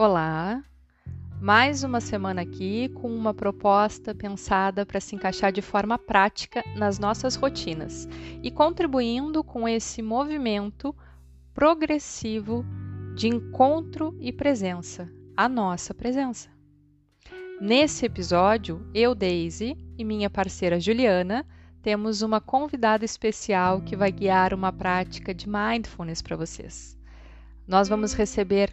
Olá! Mais uma semana aqui com uma proposta pensada para se encaixar de forma prática nas nossas rotinas e contribuindo com esse movimento progressivo de encontro e presença, a nossa presença. Nesse episódio, eu, Daisy, e minha parceira Juliana temos uma convidada especial que vai guiar uma prática de mindfulness para vocês. Nós vamos receber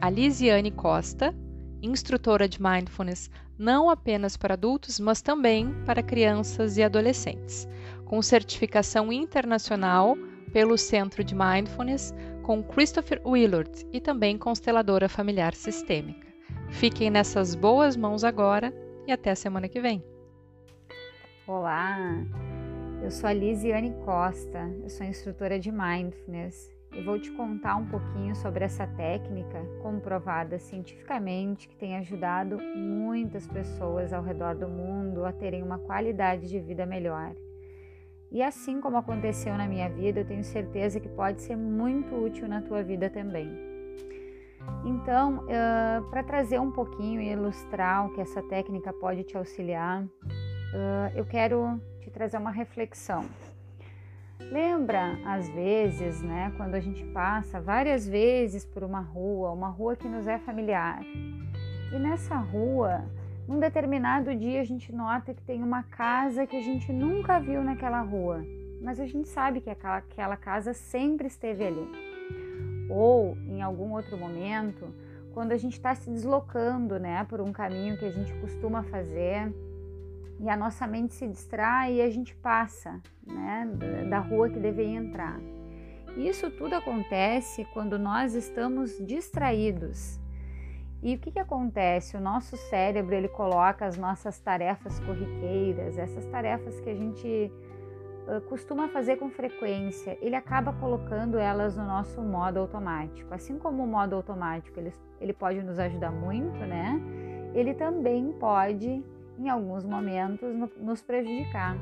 a Lisiane Costa, instrutora de mindfulness não apenas para adultos, mas também para crianças e adolescentes, com certificação internacional pelo Centro de Mindfulness com Christopher Willard e também consteladora familiar sistêmica. Fiquem nessas boas mãos agora e até a semana que vem. Olá, eu sou a Lisiane Costa, eu sou instrutora de Mindfulness e vou te contar um pouquinho sobre essa técnica comprovada cientificamente que tem ajudado muitas pessoas ao redor do mundo a terem uma qualidade de vida melhor. E assim como aconteceu na minha vida, eu tenho certeza que pode ser muito útil na tua vida também. Então, uh, para trazer um pouquinho e ilustrar o que essa técnica pode te auxiliar, uh, eu quero te trazer uma reflexão. Lembra, às vezes, né, quando a gente passa várias vezes por uma rua, uma rua que nos é familiar, e nessa rua, num determinado dia, a gente nota que tem uma casa que a gente nunca viu naquela rua, mas a gente sabe que aquela, aquela casa sempre esteve ali. Ou em algum outro momento, quando a gente está se deslocando né, por um caminho que a gente costuma fazer e a nossa mente se distrai e a gente passa né, da rua que deveria entrar. Isso tudo acontece quando nós estamos distraídos. E o que, que acontece? O nosso cérebro ele coloca as nossas tarefas corriqueiras, essas tarefas que a gente costuma fazer com frequência, ele acaba colocando elas no nosso modo automático. Assim como o modo automático ele, ele pode nos ajudar muito, né? Ele também pode em alguns momentos nos prejudicar.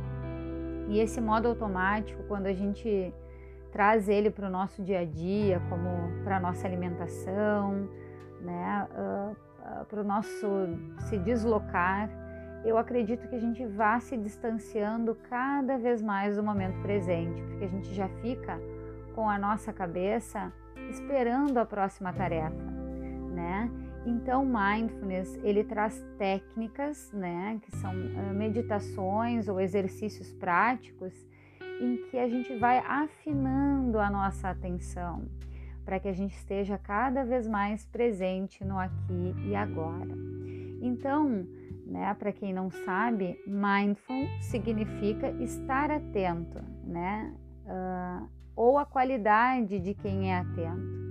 E esse modo automático, quando a gente traz ele para o nosso dia a dia, como para a nossa alimentação, né, uh, uh, para o nosso se deslocar, eu acredito que a gente vá se distanciando cada vez mais do momento presente, porque a gente já fica com a nossa cabeça esperando a próxima tarefa, né? Então, mindfulness ele traz técnicas, né, que são meditações ou exercícios práticos em que a gente vai afinando a nossa atenção para que a gente esteja cada vez mais presente no aqui e agora. Então, né, para quem não sabe, mindful significa estar atento, né, uh, ou a qualidade de quem é atento.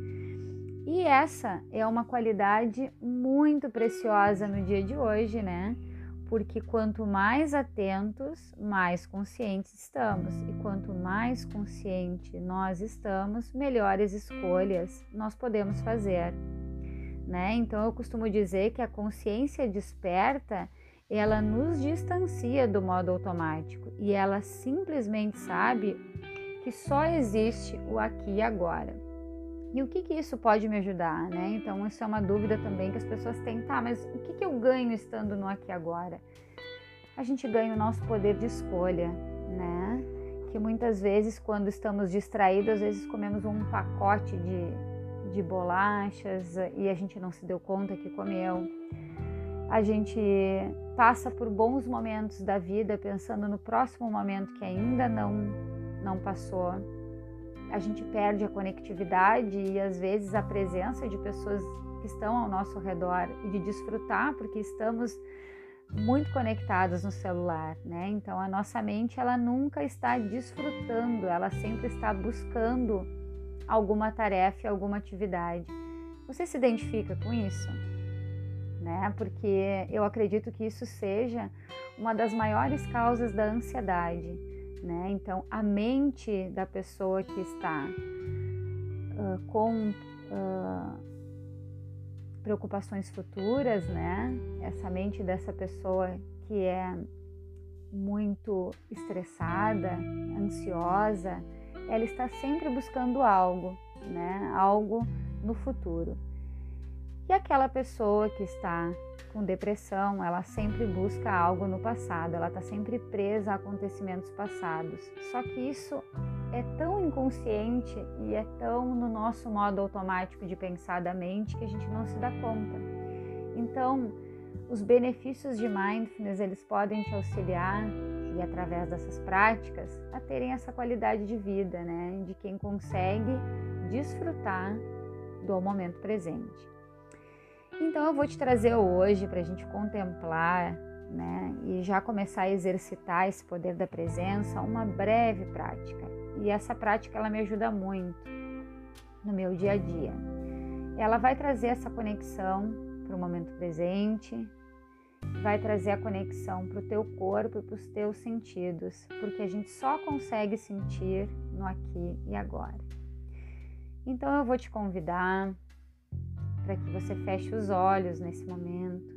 E essa é uma qualidade muito preciosa no dia de hoje, né? Porque quanto mais atentos, mais conscientes estamos. E quanto mais consciente nós estamos, melhores escolhas nós podemos fazer. Né? Então eu costumo dizer que a consciência desperta, ela nos distancia do modo automático e ela simplesmente sabe que só existe o aqui e agora. E o que, que isso pode me ajudar, né? Então, isso é uma dúvida também que as pessoas têm. Tá, mas o que, que eu ganho estando no aqui agora? A gente ganha o nosso poder de escolha, né? Que muitas vezes, quando estamos distraídos, às vezes comemos um pacote de, de bolachas e a gente não se deu conta que comeu. A gente passa por bons momentos da vida pensando no próximo momento que ainda não, não passou a gente perde a conectividade e às vezes a presença de pessoas que estão ao nosso redor e de desfrutar, porque estamos muito conectados no celular, né? Então a nossa mente ela nunca está desfrutando, ela sempre está buscando alguma tarefa, alguma atividade. Você se identifica com isso? Né? Porque eu acredito que isso seja uma das maiores causas da ansiedade né? Então, a mente da pessoa que está uh, com uh, preocupações futuras, né? Essa mente dessa pessoa que é muito estressada, ansiosa, ela está sempre buscando algo, né? Algo no futuro. E aquela pessoa que está com depressão, ela sempre busca algo no passado, ela está sempre presa a acontecimentos passados. Só que isso é tão inconsciente e é tão no nosso modo automático de pensar da mente que a gente não se dá conta. Então, os benefícios de mindfulness, eles podem te auxiliar e através dessas práticas a terem essa qualidade de vida, né, de quem consegue desfrutar do momento presente. Então eu vou te trazer hoje para a gente contemplar, né, e já começar a exercitar esse poder da presença, uma breve prática. E essa prática ela me ajuda muito no meu dia a dia. Ela vai trazer essa conexão para o momento presente, vai trazer a conexão para o teu corpo e para os teus sentidos, porque a gente só consegue sentir no aqui e agora. Então eu vou te convidar para que você feche os olhos nesse momento.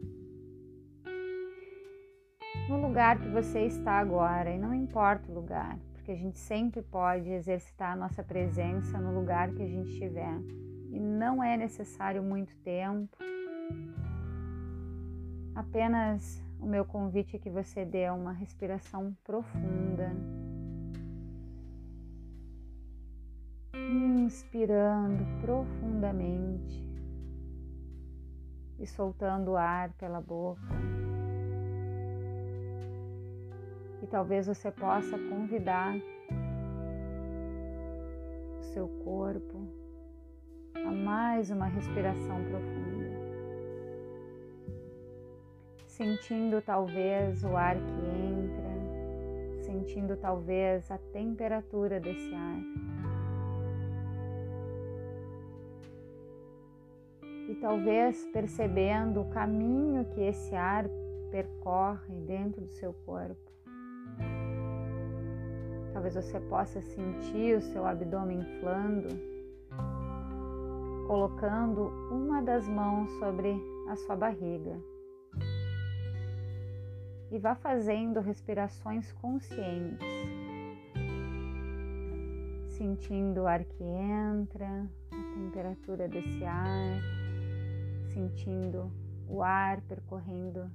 No lugar que você está agora, e não importa o lugar, porque a gente sempre pode exercitar a nossa presença no lugar que a gente estiver. E não é necessário muito tempo, Apenas o meu convite é que você dê uma respiração profunda. Inspirando profundamente e soltando o ar pela boca. E talvez você possa convidar o seu corpo a mais uma respiração profunda sentindo talvez o ar que entra, sentindo talvez a temperatura desse ar. Talvez percebendo o caminho que esse ar percorre dentro do seu corpo. Talvez você possa sentir o seu abdômen inflando, colocando uma das mãos sobre a sua barriga e vá fazendo respirações conscientes, sentindo o ar que entra, a temperatura desse ar, sentindo o ar percorrendo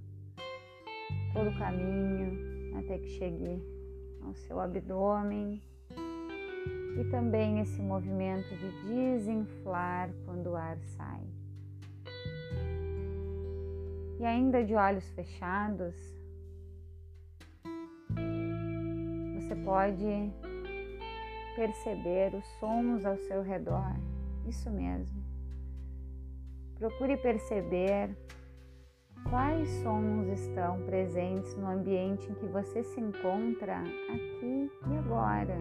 todo o caminho até que chegue ao seu abdômen e também esse movimento de desinflar quando o ar sai. E ainda de olhos fechados, você pode perceber os sons ao seu redor. Isso mesmo. Procure perceber quais sons estão presentes no ambiente em que você se encontra aqui e agora.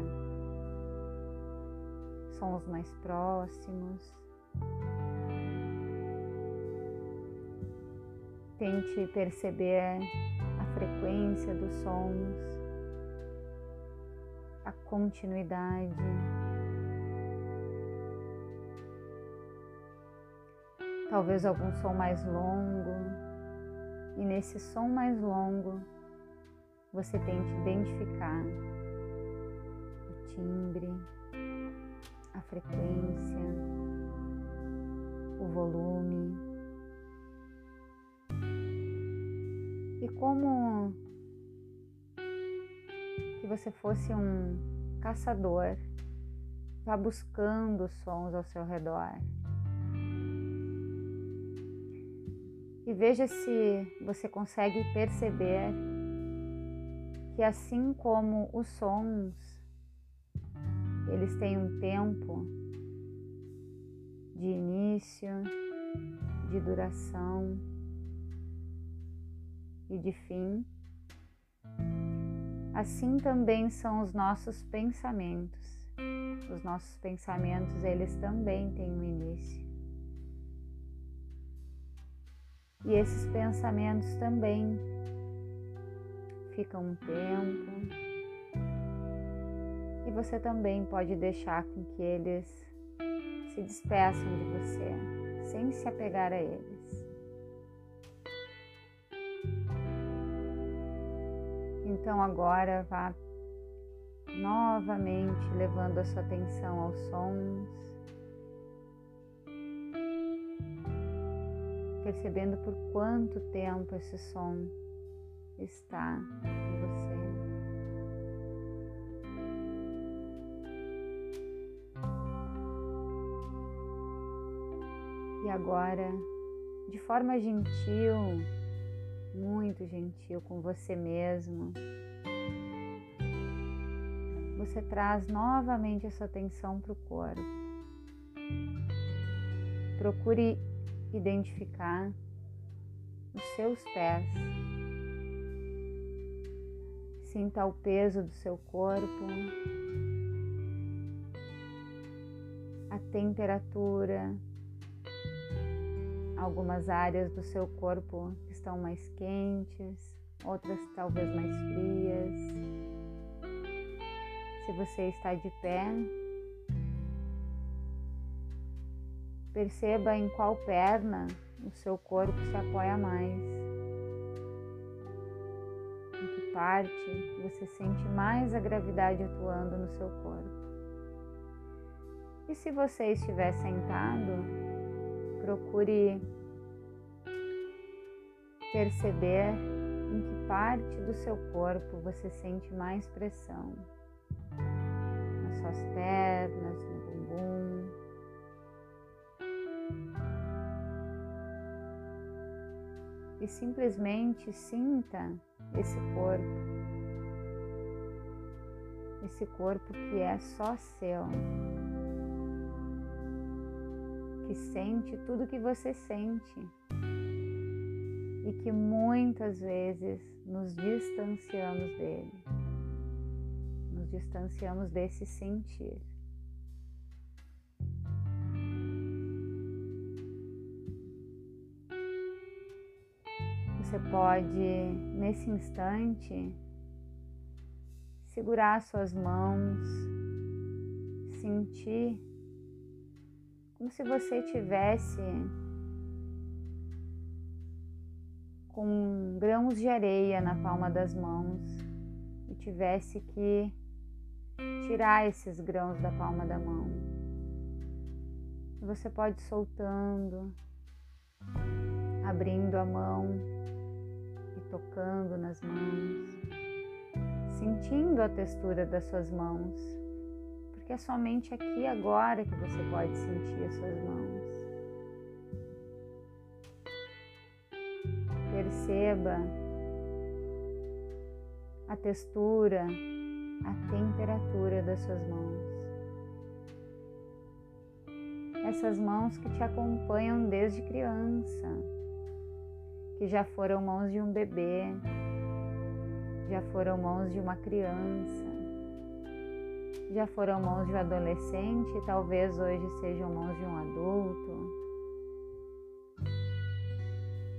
Sons mais próximos. Tente perceber a frequência dos sons a continuidade. Talvez algum som mais longo, e nesse som mais longo você tente identificar o timbre, a frequência, o volume. E como você fosse um caçador, vá buscando sons ao seu redor. E veja se você consegue perceber que assim como os sons, eles têm um tempo de início, de duração e de fim. Assim também são os nossos pensamentos. Os nossos pensamentos, eles também têm um início. E esses pensamentos também ficam um tempo. E você também pode deixar com que eles se despeçam de você, sem se apegar a eles. Então agora vá novamente levando a sua atenção aos sons. Percebendo por quanto tempo esse som está em você. E agora, de forma gentil, muito gentil com você mesmo, você traz novamente a sua atenção para o corpo. Procure identificar os seus pés. Sinta o peso do seu corpo, a temperatura, algumas áreas do seu corpo estão mais quentes, outras talvez mais frias. Se você está de pé, perceba em qual perna o seu corpo se apoia mais. Em que parte você sente mais a gravidade atuando no seu corpo. E se você estiver sentado, procure perceber em que parte do seu corpo você sente mais pressão. Nas suas pernas, no E simplesmente sinta esse corpo. Esse corpo que é só seu. Que sente tudo que você sente e que muitas vezes nos distanciamos dele, nos distanciamos desse sentir. Você pode, nesse instante, segurar suas mãos, sentir como se você tivesse com grãos de areia na palma das mãos e tivesse que tirar esses grãos da palma da mão. Você pode soltando, abrindo a mão nas mãos, sentindo a textura das suas mãos, porque é somente aqui agora que você pode sentir as suas mãos. Perceba a textura, a temperatura das suas mãos. Essas mãos que te acompanham desde criança, que já foram mãos de um bebê, já foram mãos de uma criança, já foram mãos de um adolescente talvez hoje sejam mãos de um adulto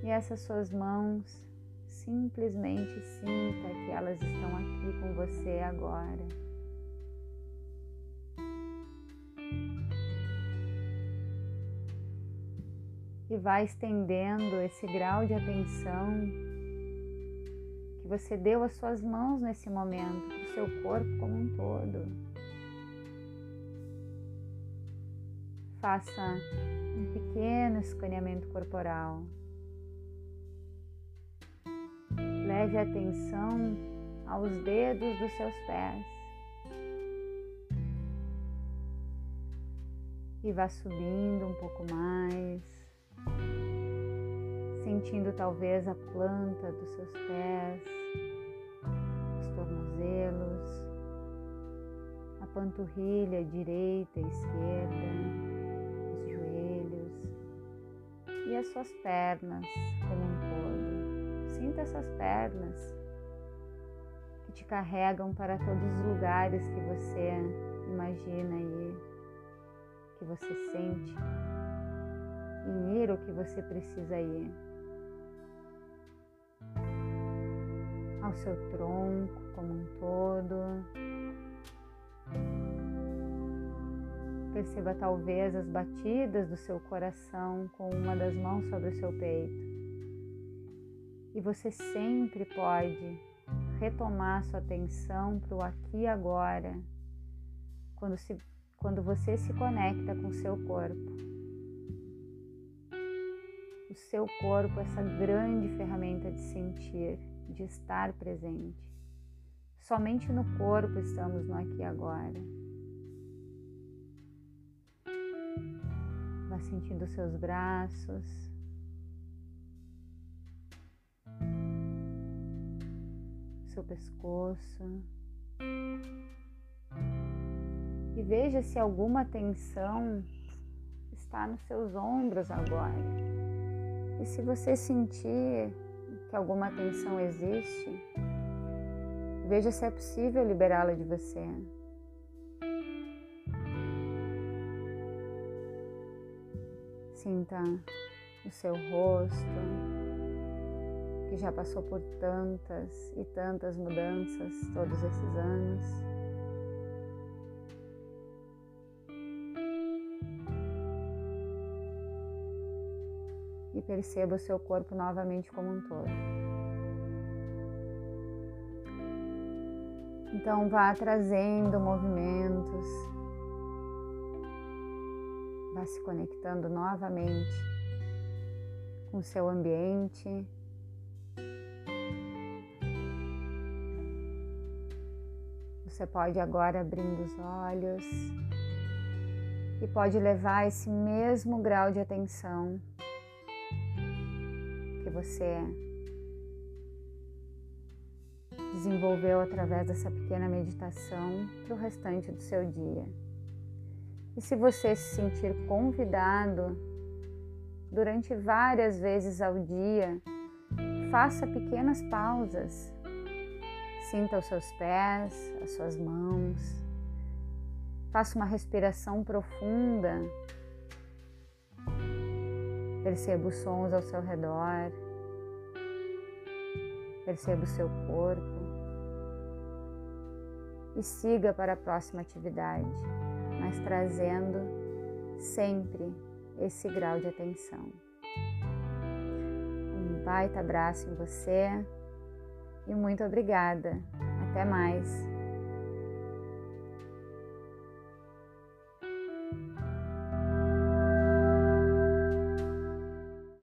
e essas suas mãos, simplesmente sinta que elas estão aqui com você agora. E vai estendendo esse grau de atenção você deu às suas mãos nesse momento, o seu corpo como um todo. Faça um pequeno escaneamento corporal. Leve atenção aos dedos dos seus pés e vá subindo um pouco mais, sentindo talvez a planta dos seus pés, panturrilha direita e esquerda, os joelhos e as suas pernas como um todo. Sinta essas pernas que te carregam para todos os lugares que você imagina ir, que você sente em ir ou que você precisa ir. Ao seu tronco como um todo. Perceba talvez as batidas do seu coração com uma das mãos sobre o seu peito. E você sempre pode retomar sua atenção para o aqui e agora, quando, se, quando você se conecta com seu corpo. o seu corpo essa grande ferramenta de sentir, de estar presente. Somente no corpo estamos no aqui e agora. Sentindo seus braços. Seu pescoço. E veja se alguma tensão está nos seus ombros agora. E se você sentir que alguma tensão existe, veja se é possível liberá-la de você. Sinta o seu rosto, que já passou por tantas e tantas mudanças todos esses anos. e perceba o seu corpo novamente como um todo. Então vá trazendo movimentos, vá se conectando novamente com seu ambiente. Você pode agora abrindo os olhos e pode levar esse mesmo grau de atenção você desenvolveu através dessa pequena meditação para o restante do seu dia. E se você se sentir convidado durante várias vezes ao dia, faça pequenas pausas. Sinta os seus pés, as suas mãos. Faça uma respiração profunda Perceba os sons ao seu redor. Perceba o seu corpo. E siga para a próxima atividade, mas trazendo sempre esse grau de atenção. Um baita abraço em você e muito obrigada. Até mais.